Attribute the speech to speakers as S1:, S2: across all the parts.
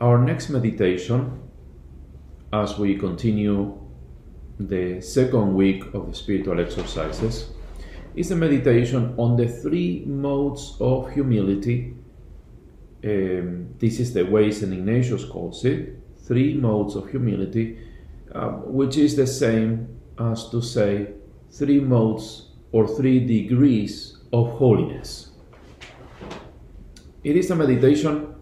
S1: Our next meditation, as we continue the second week of the spiritual exercises, is a meditation on the three modes of humility. Um, this is the way St. Ignatius calls it three modes of humility, um, which is the same as to say three modes or three degrees of holiness. It is a meditation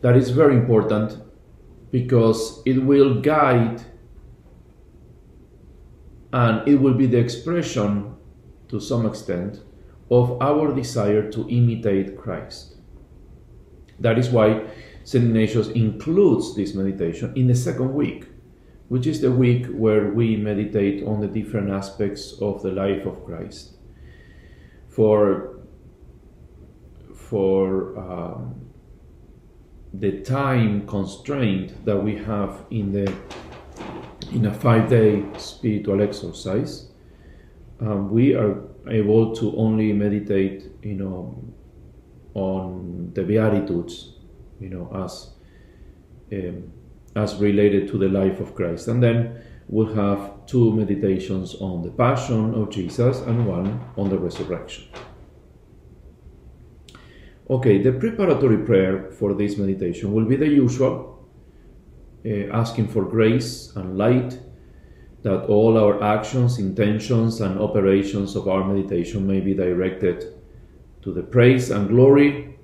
S1: that is very important because it will guide and it will be the expression to some extent of our desire to imitate Christ. That is why St. Ignatius includes this meditation in the second week, which is the week where we meditate on the different aspects of the life of Christ. For, for um, the time constraint that we have in the in a five-day spiritual exercise, um, we are able to only meditate, you know, on the Beatitudes, you know, as um, as related to the life of Christ, and then we'll have two meditations on the Passion of Jesus and one on the Resurrection. Okay, the preparatory prayer for this meditation will be the usual, uh, asking for grace and light that all our actions, intentions, and operations of our meditation may be directed to the praise and glory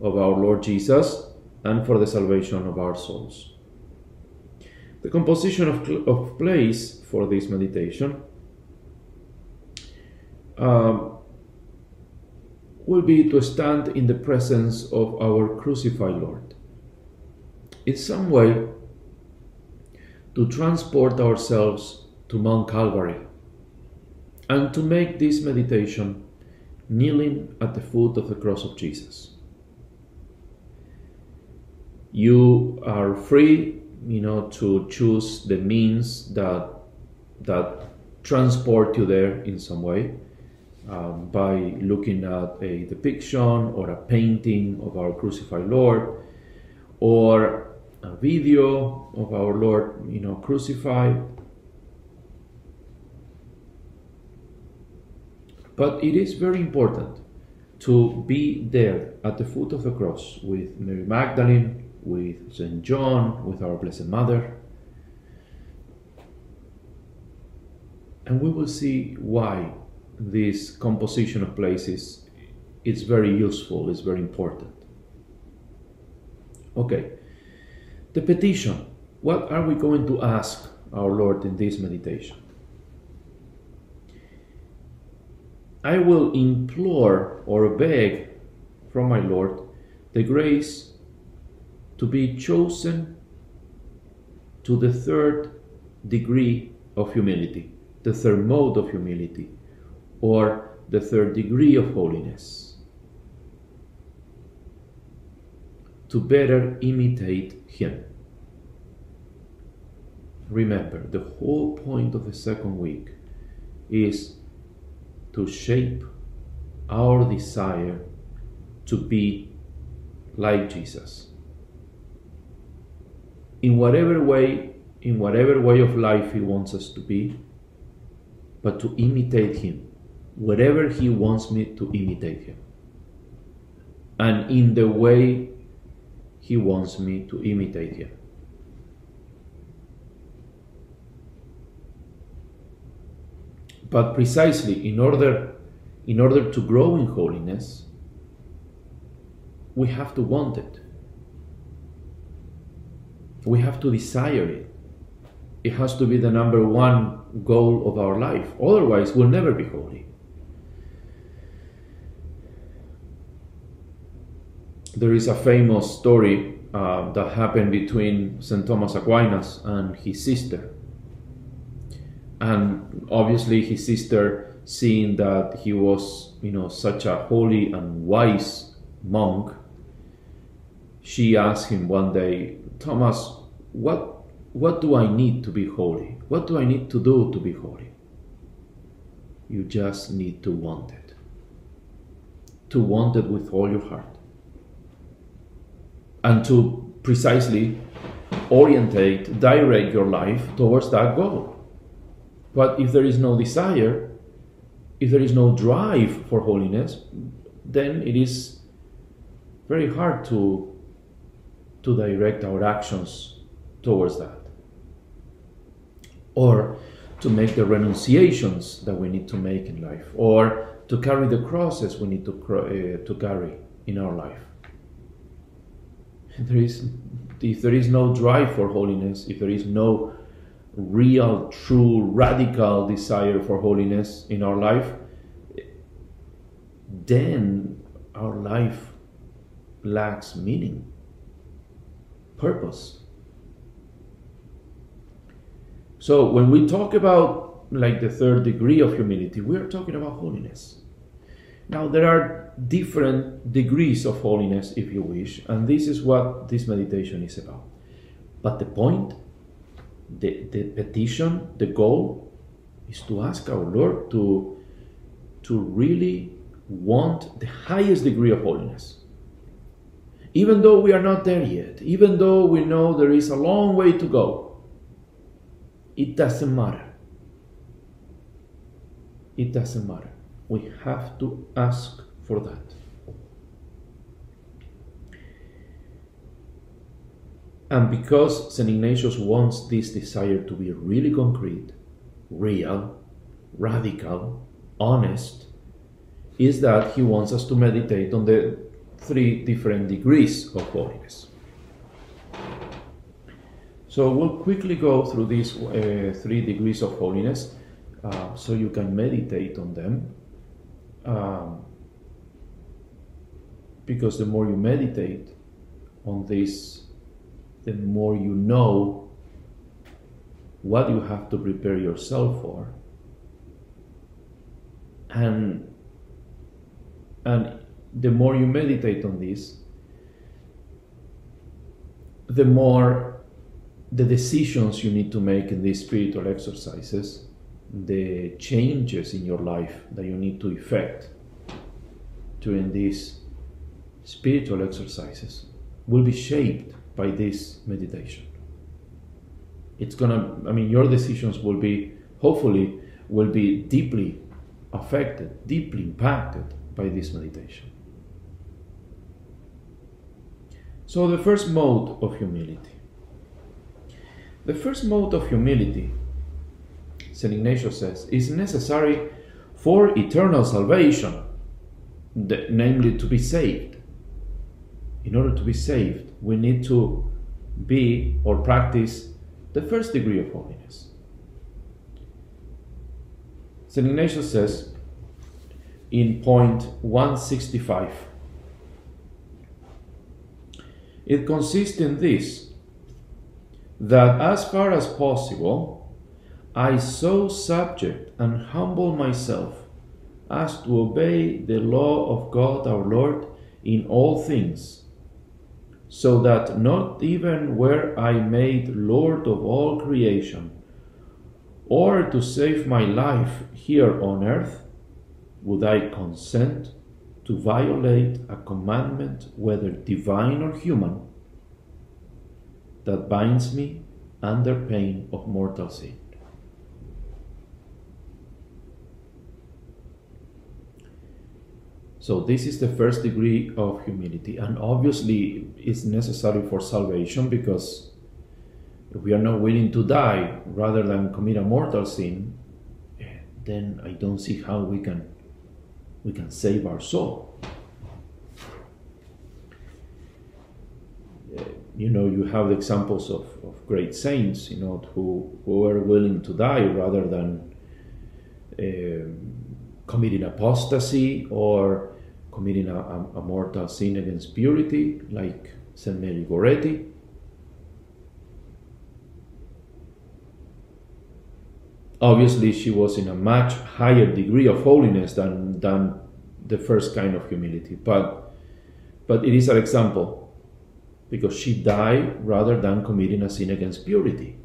S1: of our Lord Jesus and for the salvation of our souls. The composition of, of place for this meditation. Um, will be to stand in the presence of our crucified Lord. In some way, to transport ourselves to Mount Calvary and to make this meditation kneeling at the foot of the cross of Jesus. You are free, you know, to choose the means that that transport you there in some way um, by looking at a depiction or a painting of our crucified Lord or a video of our Lord, you know, crucified. But it is very important to be there at the foot of the cross with Mary Magdalene, with St. John, with our Blessed Mother. And we will see why this composition of places it's very useful, it's very important. Okay, the petition. What are we going to ask our Lord in this meditation? I will implore or beg from my Lord the grace to be chosen to the third degree of humility, the third mode of humility, or the third degree of holiness. To better imitate Him. Remember, the whole point of the second week is to shape our desire to be like Jesus. In whatever way, in whatever way of life He wants us to be, but to imitate Him wherever He wants me to imitate Him, and in the way He wants me to imitate Him. But precisely in order, in order to grow in holiness, we have to want it. We have to desire it. It has to be the number one goal of our life. Otherwise, we'll never be holy. There is a famous story uh, that happened between St. Thomas Aquinas and his sister. And obviously, his sister, seeing that he was, you know, such a holy and wise monk, she asked him one day, Thomas, what, what do I need to be holy? What do I need to do to be holy? You just need to want it. To want it with all your heart. And to precisely orientate, direct your life towards that goal. But if there is no desire, if there is no drive for holiness, then it is very hard to to direct our actions towards that. Or to make the renunciations that we need to make in life, or to carry the crosses we need to, uh, to carry in our life. There is, if there is no drive for holiness, if there is no real, true, radical desire for holiness in our life, then our life lacks meaning purpose. So when we talk about like the third degree of humility, we are talking about holiness. Now there are different degrees of holiness if you wish, and this is what this meditation is about. But the point, the, the petition, the goal is to ask our Lord to, to really want the highest degree of holiness even though we are not there yet, even though we know there is a long way to go, it doesn't matter. It doesn't matter. We have to ask for that. And because St. Ignatius wants this desire to be really concrete, real, radical, honest, is that he wants us to meditate on the three different degrees of holiness. So we'll quickly go through these uh, three degrees of holiness uh, so you can meditate on them. Um, because the more you meditate on this, the more you know what you have to prepare yourself for. And and the more you meditate on this, the more the decisions you need to make in these spiritual exercises, the changes in your life that you need to effect during these spiritual exercises will be shaped by this meditation. It's gonna, I mean, your decisions will be, hopefully, will be deeply affected, deeply impacted by this meditation. So, the first mode of humility. The first mode of humility, St. Ignatius says, is necessary for eternal salvation, namely to be saved. In order to be saved, we need to be or practice the first degree of holiness. St. Ignatius says in point 165 it consists in this that as far as possible, I so subject and humble myself as to obey the law of God our Lord in all things, so that not even were I made Lord of all creation, or to save my life here on earth, would I consent to violate a commandment, whether divine or human, that binds me under pain of mortal sin. So, this is the first degree of humility, and obviously, it's necessary for salvation because if we are not willing to die rather than commit a mortal sin, then I don't see how we can we can save our soul. Uh, you know, you have the examples of, of great saints, you know, who, who were willing to die rather than uh, committing apostasy or committing a, a, a, mortal sin against purity, like St. Mary Goretti. Obviously, she was in a much higher degree of holiness than, than the first kind of humility, but, but it is an example because she died rather than committing a sin against purity.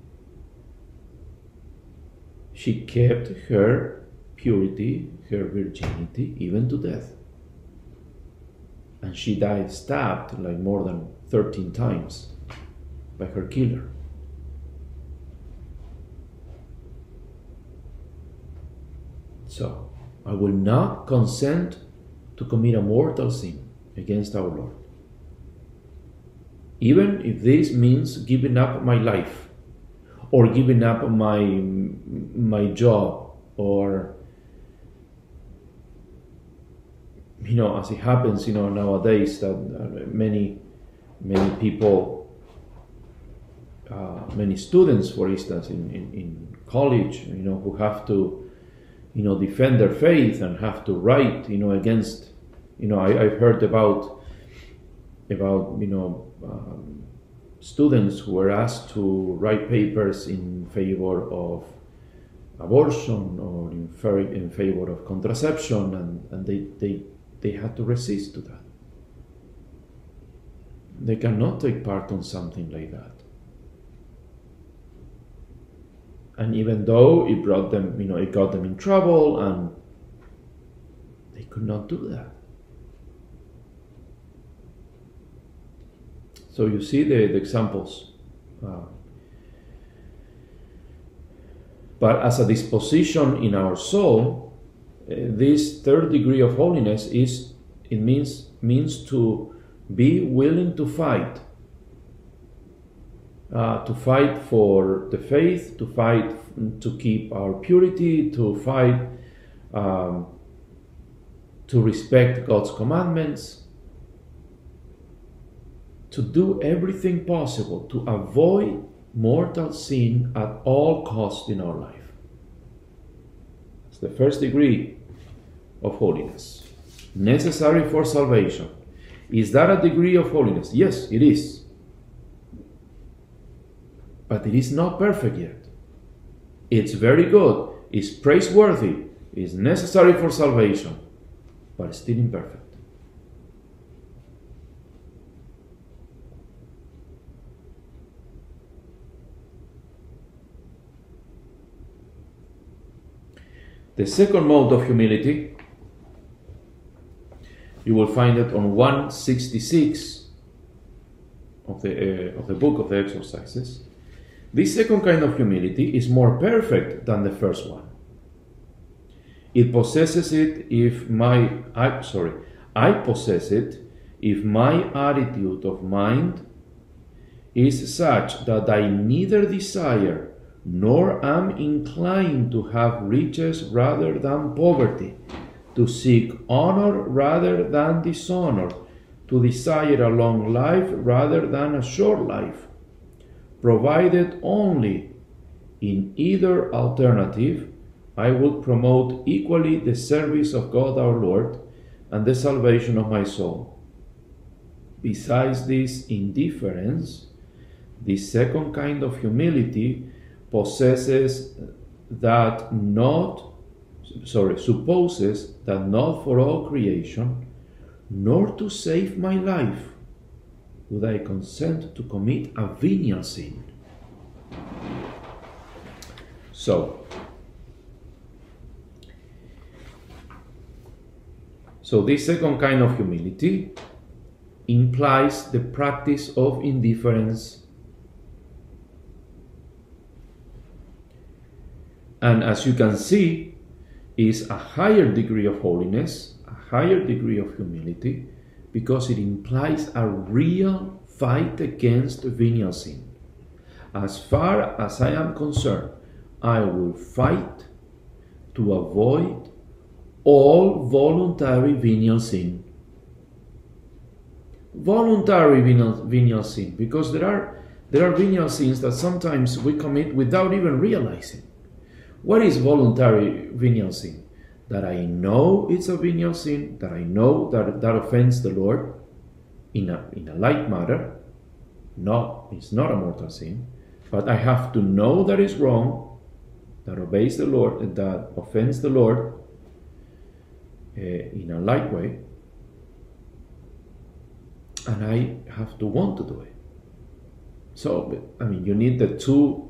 S1: She kept her purity, her virginity, even to death. And she died stabbed like more than 13 times by her killer. So, I will not consent to commit a mortal sin against our Lord. Even if this means giving up my life or giving up my my job or you know as it happens you know nowadays that uh, many many people uh, many students for instance in, in, in college you know who have to you know defend their faith and have to write you know against you know I, I've heard about about you know um, students who were asked to write papers in favor of abortion or in, in favor of contraception and, and they, they, they had to resist to that. They cannot take part on something like that. And even though it brought them you know it got them in trouble and they could not do that. So you see the, the examples. Uh, but as a disposition in our soul, this third degree of holiness is it means means to be willing to fight, uh, to fight for the faith, to fight to keep our purity, to fight um, to respect God's commandments, to do everything possible to avoid mortal sin at all costs in our life. It's the first degree of holiness, necessary for salvation. Is that a degree of holiness? Yes, it is. But it is not perfect yet. It's very good, it's praiseworthy, it's necessary for salvation, but still imperfect. The second mode of humility, you will find it on 166 of the, uh, of the book of the exercises. This second kind of humility is more perfect than the first one. It possesses it if my, I, sorry, I possess it if my attitude of mind is such that I neither desire nor am inclined to have riches rather than poverty, to seek honor rather than dishonor, to desire a long life rather than a short life, provided only in either alternative I would promote equally the service of God our Lord and the salvation of my soul. Besides this indifference, this second kind of humility possesses that not sorry supposes that not for all creation nor to save my life would I consent to commit a venial sin. So, so this second kind of humility implies the practice of indifference and as you can see is a higher degree of holiness a higher degree of humility because it implies a real fight against venial sin. As far as i am concerned i will fight to avoid all voluntary venial sin. Voluntary venial, venial sin because there are there are venial sins that sometimes we commit without even realizing what is voluntary venial sin? That I know it's a venial sin, that I know that that offends the Lord in a, in a like matter, not, it's not a mortal sin, but I have to know that is wrong, that obeys the Lord, that offends the Lord uh, in a light way, and I have to want to do it. So, I mean, you need the two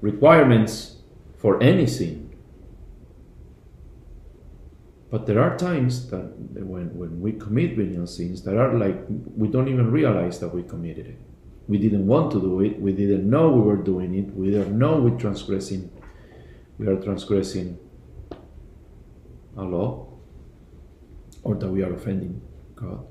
S1: requirements for any sin. But there are times that when, when we commit venial sins that are like we don't even realize that we committed it. We didn't want to do it. We didn't know we were doing it. We didn't know we're transgressing. We are transgressing a law, or that we are offending God.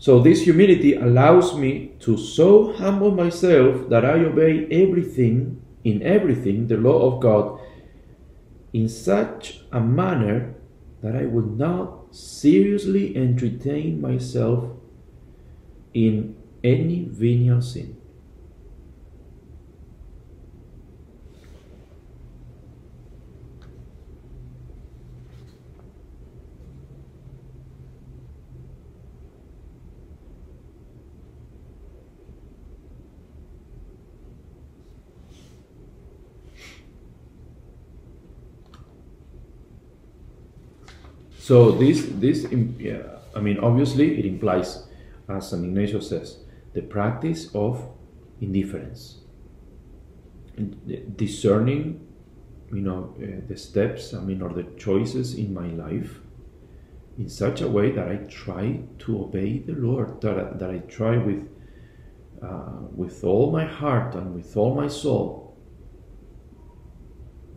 S1: So this humility allows me to so humble myself that I obey everything, in everything, the law of God in such a manner that I would not seriously entertain myself in any venial sin. So this this I mean obviously it implies, as San Ignatius says, the practice of indifference, discerning, you know, uh, the steps. I mean, or the choices in my life, in such a way that I try to obey the Lord. That I, that I try with uh, with all my heart and with all my soul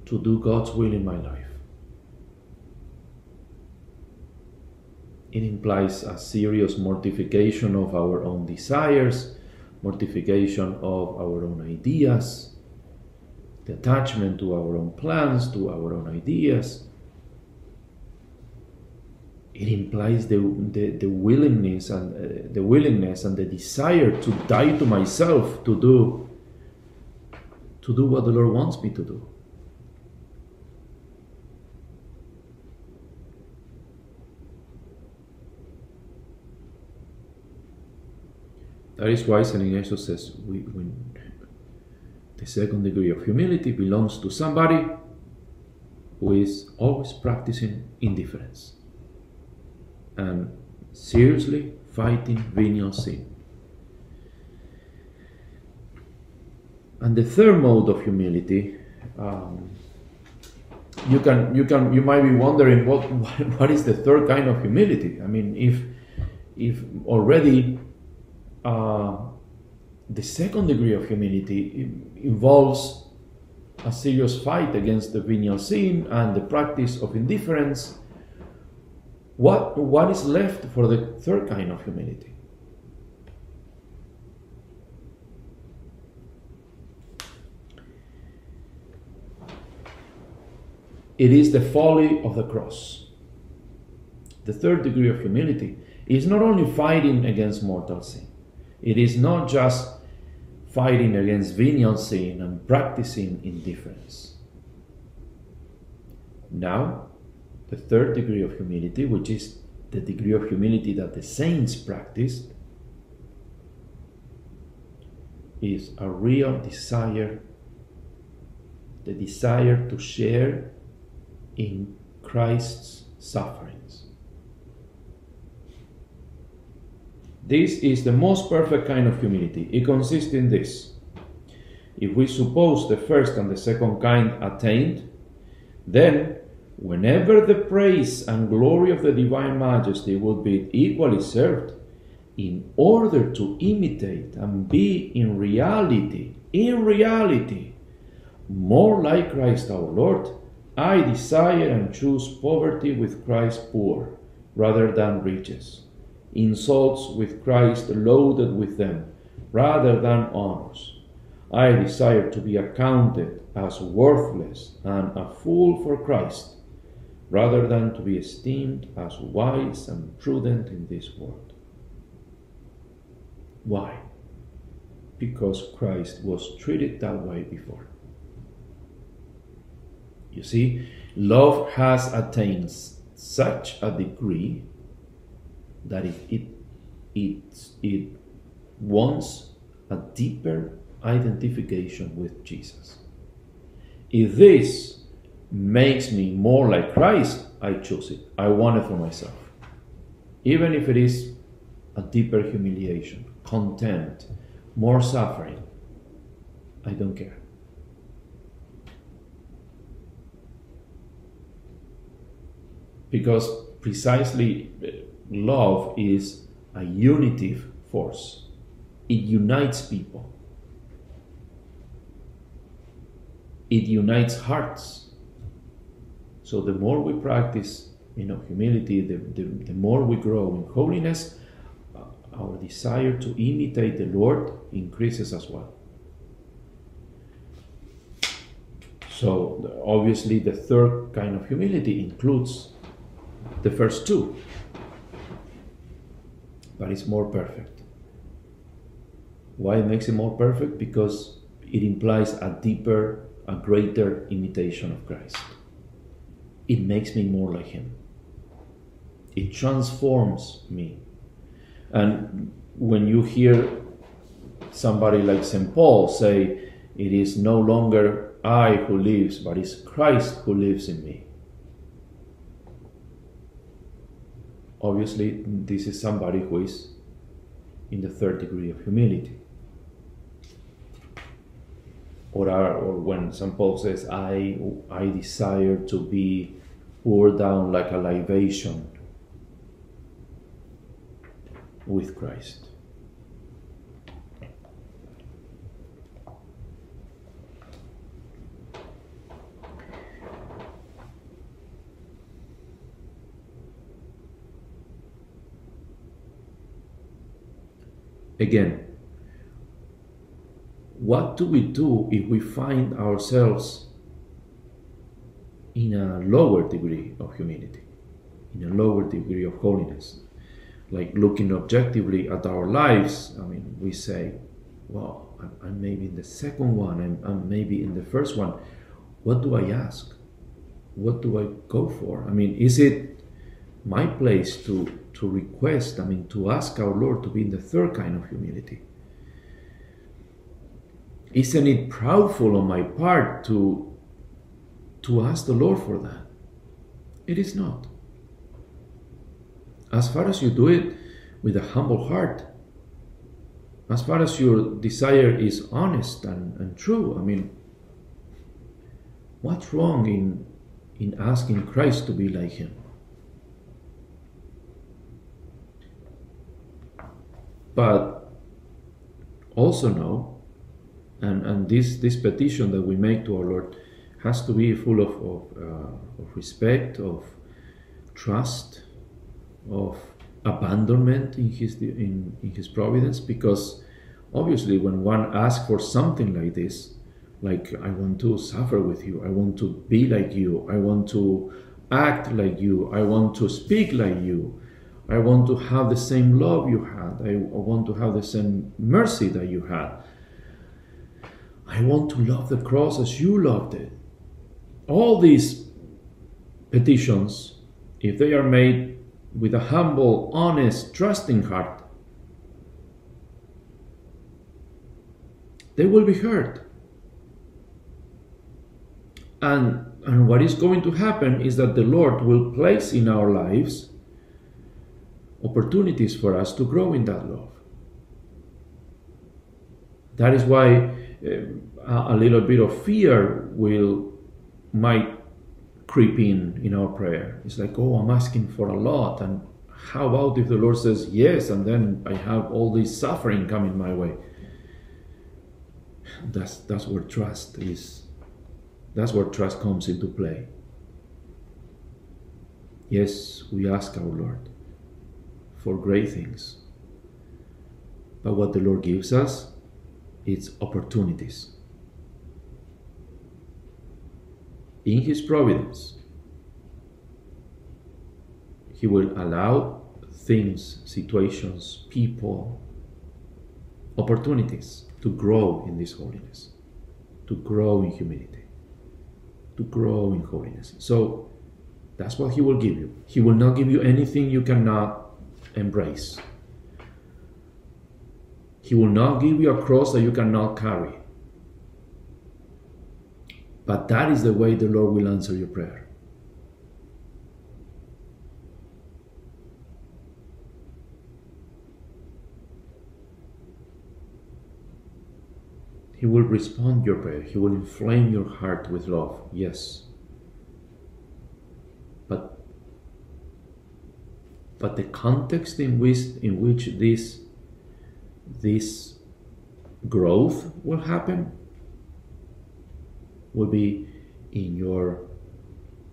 S1: to do God's will in my life. It implies a serious mortification of our own desires, mortification of our own ideas, the attachment to our own plans, to our own ideas. It implies the, the, the willingness and uh, the willingness and the desire to die to myself to do to do what the Lord wants me to do. That is why St. Ignatius says we, the second degree of humility belongs to somebody who is always practicing indifference and seriously fighting venial sin. And the third mode of humility, um, you can you can you might be wondering what what is the third kind of humility? I mean, if if already uh, the second degree of humility involves a serious fight against the venial sin and the practice of indifference. What, what is left for the third kind of humility? It is the folly of the cross. The third degree of humility is not only fighting against mortal sin, it is not just fighting against venial sin and practicing indifference. Now, the third degree of humility, which is the degree of humility that the saints practiced, is a real desire, the desire to share in Christ's sufferings. This is the most perfect kind of humility. It consists in this. If we suppose the first and the second kind attained, then whenever the praise and glory of the divine majesty will be equally served, in order to imitate and be in reality, in reality, more like Christ our Lord, I desire and choose poverty with Christ poor rather than riches insults with Christ loaded with them, rather than honors. I desire to be accounted as worthless and a fool for Christ, rather than to be esteemed as wise and prudent in this world. Why? because Christ was treated that way before. You see, love has attained such a degree that it, it, it, it wants a deeper identification with Jesus. If this makes me more like Christ, I choose it. I want it for myself. Even if it is a deeper humiliation, contempt, more suffering, I don't care. Because precisely love is a unitive force, it unites people, it unites hearts. So the more we practice, you know, humility, the, the, the more we grow in holiness, uh, our desire to imitate the Lord increases as well. So obviously, the third kind of humility includes the first two, but it's more perfect. Why it makes it more perfect? Because it implies a deeper, a greater imitation of Christ. It makes me more like Him. It transforms me. And when you hear somebody like St. Paul say, It is no longer I who lives, but it's Christ who lives in me. Obviously, this is somebody who is in the third degree of humility. Or, or when St. Paul says, I, I desire to be poured down like a libation with Christ. Again, what do we do if we find ourselves in a lower degree of humility, in a lower degree of holiness? Like looking objectively at our lives, I mean, we say, well, I'm, maybe in the second one, I'm, I'm maybe in the first one. What do I ask? What do I go for? I mean, is it my place to to request, I mean, to ask our Lord to be in the third kind of humility. Isn't it proudful on my part to, to ask the Lord for that? It is not. As far as you do it with a humble heart, as far as your desire is honest and, and true, I mean, what's wrong in, in asking Christ to be like Him? But also know, and, and this, this petition that we make to our Lord has to be full of, of, uh, of respect, of trust, of abandonment in his, in, in his providence, because obviously when one asks for something like this, like I want to suffer with you, I want to be like you, I want to act like you, I want to speak like you, I want to have the same love you had. I want to have the same mercy that you had. I want to love the cross as you loved it. All these petitions, if they are made with a humble, honest, trusting heart, they will be heard. And, and what is going to happen is that the Lord will place in our lives opportunities for us to grow in that love. That is why uh, a little bit of fear will might creep in in our prayer. It's like, oh, I'm asking for a lot, and how about if the Lord says yes, and then I have all this suffering coming my way? That's that's where trust is. That's where trust comes into play. Yes, we ask our Lord for great things. But what the Lord gives us is opportunities. In His providence, He will allow things, situations, people, opportunities to grow in this holiness, to grow in humility, to grow in holiness. So that's what He will give you. He will not give you anything you cannot embrace. He will not give you a cross that you cannot carry. But that is the way the Lord will answer your prayer. He will respond your prayer. He will inflame your heart with love. Yes. But but the context in which in which this this growth will happen will be in your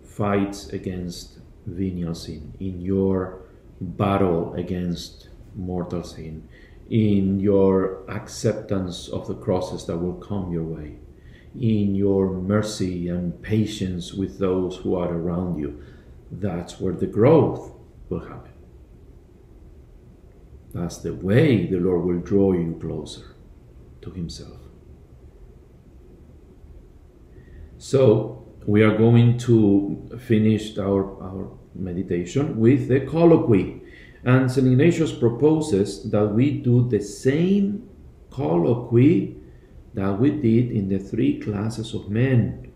S1: fights against venial sin, in your battle against mortal sin, in your acceptance of the crosses that will come your way, in your mercy and patience with those who are around you. That's where the growth will happen. That's the way the Lord will draw you closer to Himself. So we are going to finish our, our meditation with the colloquy. And St. Ignatius proposes that we do the same colloquy that we did in the three classes of men.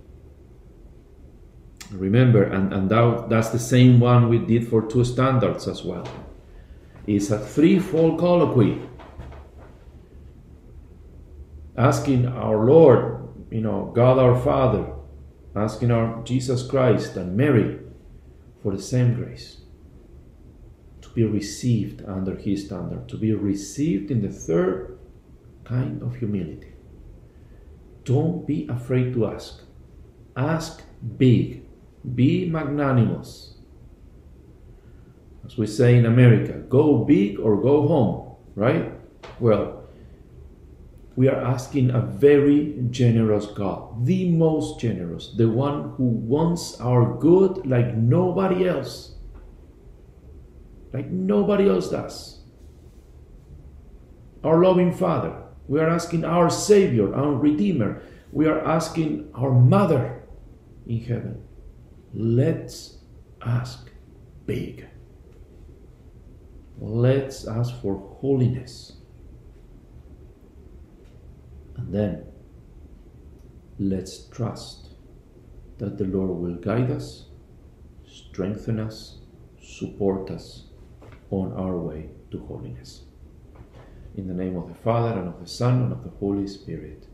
S1: Remember, and, and that, that's the same one we did for two standards as well. It's a threefold colloquy. Asking our Lord, you know, God our Father, asking our Jesus Christ and Mary for the same grace to be received under his standard, to be received in the third kind of humility. Don't be afraid to ask. Ask big. Be magnanimous. As we say in America, go big or go home, right? Well, we are asking a very generous God, the most generous, the one who wants our good like nobody else, like nobody else does. Our loving Father, we are asking our Savior, our Redeemer, we are asking our Mother in heaven. Let's ask big. Let's ask for holiness. And then let's trust that the Lord will guide us, strengthen us, support us on our way to holiness. In the name of the Father, and of the Son, and of the Holy Spirit.